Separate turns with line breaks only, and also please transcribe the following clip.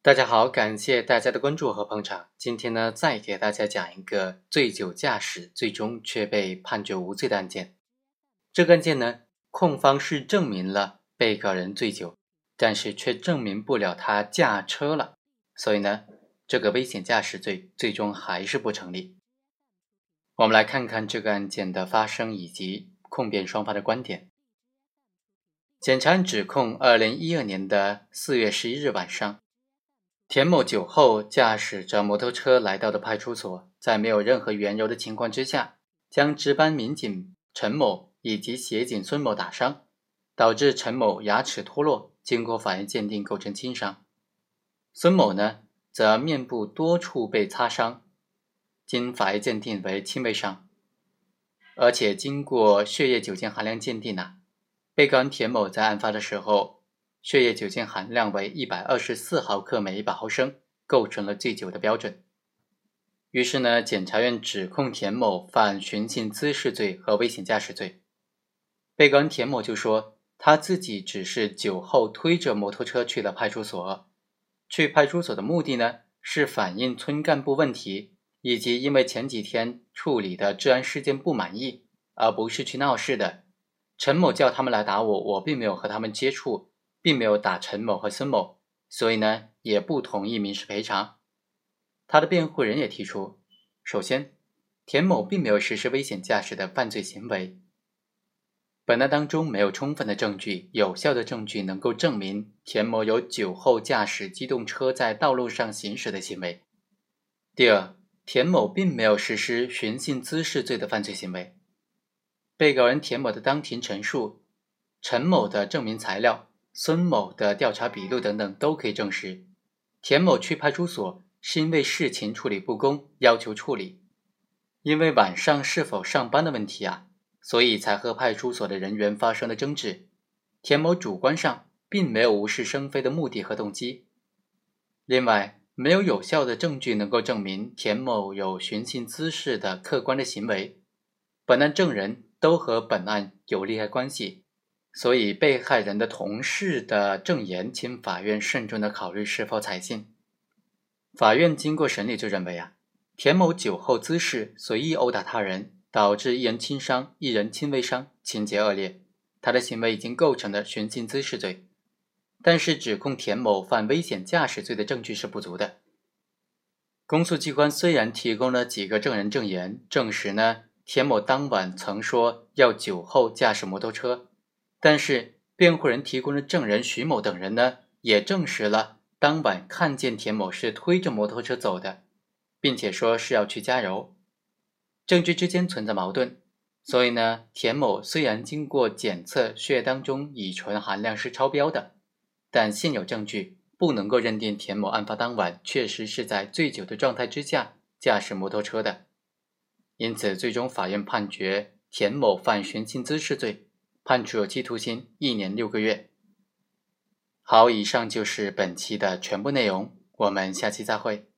大家好，感谢大家的关注和捧场。今天呢，再给大家讲一个醉酒驾驶最终却被判决无罪的案件。这个案件呢，控方是证明了被告人醉酒，但是却证明不了他驾车了，所以呢，这个危险驾驶罪最终还是不成立。我们来看看这个案件的发生以及控辩双方的观点。检察指控，二零一二年的四月十一日晚上。田某酒后驾驶着摩托车来到的派出所，在没有任何缘由的情况之下，将值班民警陈某以及协警孙某打伤，导致陈某牙齿脱落，经过法院鉴定构成轻伤。孙某呢，则面部多处被擦伤，经法医鉴定为轻微伤，而且经过血液酒精含量鉴定呢，被告人田某在案发的时候。血液酒精含量为一百二十四毫克每一百毫升，构成了醉酒的标准。于是呢，检察院指控田某犯寻衅滋事罪和危险驾驶罪。被告人田某就说，他自己只是酒后推着摩托车去了派出所，去派出所的目的呢是反映村干部问题，以及因为前几天处理的治安事件不满意，而不是去闹事的。陈某叫他们来打我，我并没有和他们接触。并没有打陈某和孙某，所以呢，也不同意民事赔偿。他的辩护人也提出，首先，田某并没有实施危险驾驶的犯罪行为。本案当中没有充分的证据、有效的证据能够证明田某有酒后驾驶机动车在道路上行驶的行为。第二，田某并没有实施寻衅滋事罪的犯罪行为。被告人田某的当庭陈述、陈某的证明材料。孙某的调查笔录等等都可以证实，田某去派出所是因为事情处理不公，要求处理。因为晚上是否上班的问题啊，所以才和派出所的人员发生了争执。田某主观上并没有无事生非的目的和动机。另外，没有有效的证据能够证明田某有寻衅滋事的客观的行为。本案证人都和本案有利害关系。所以，被害人的同事的证言，请法院慎重的考虑是否采信。法院经过审理就认为啊，田某酒后滋事，随意殴打他人，导致一人轻伤，一人轻微伤，情节恶劣，他的行为已经构成了寻衅滋事罪。但是，指控田某犯危险驾驶罪的证据是不足的。公诉机关虽然提供了几个证人证言，证实呢，田某当晚曾说要酒后驾驶摩托车。但是，辩护人提供的证人徐某等人呢，也证实了当晚看见田某是推着摩托车走的，并且说是要去加油。证据之间存在矛盾，所以呢，田某虽然经过检测血液当中乙醇含量是超标的，但现有证据不能够认定田某案发当晚确实是在醉酒的状态之下驾驶摩托车的。因此，最终法院判决田某犯寻衅滋事罪。判处有期徒刑一年六个月。好，以上就是本期的全部内容，我们下期再会。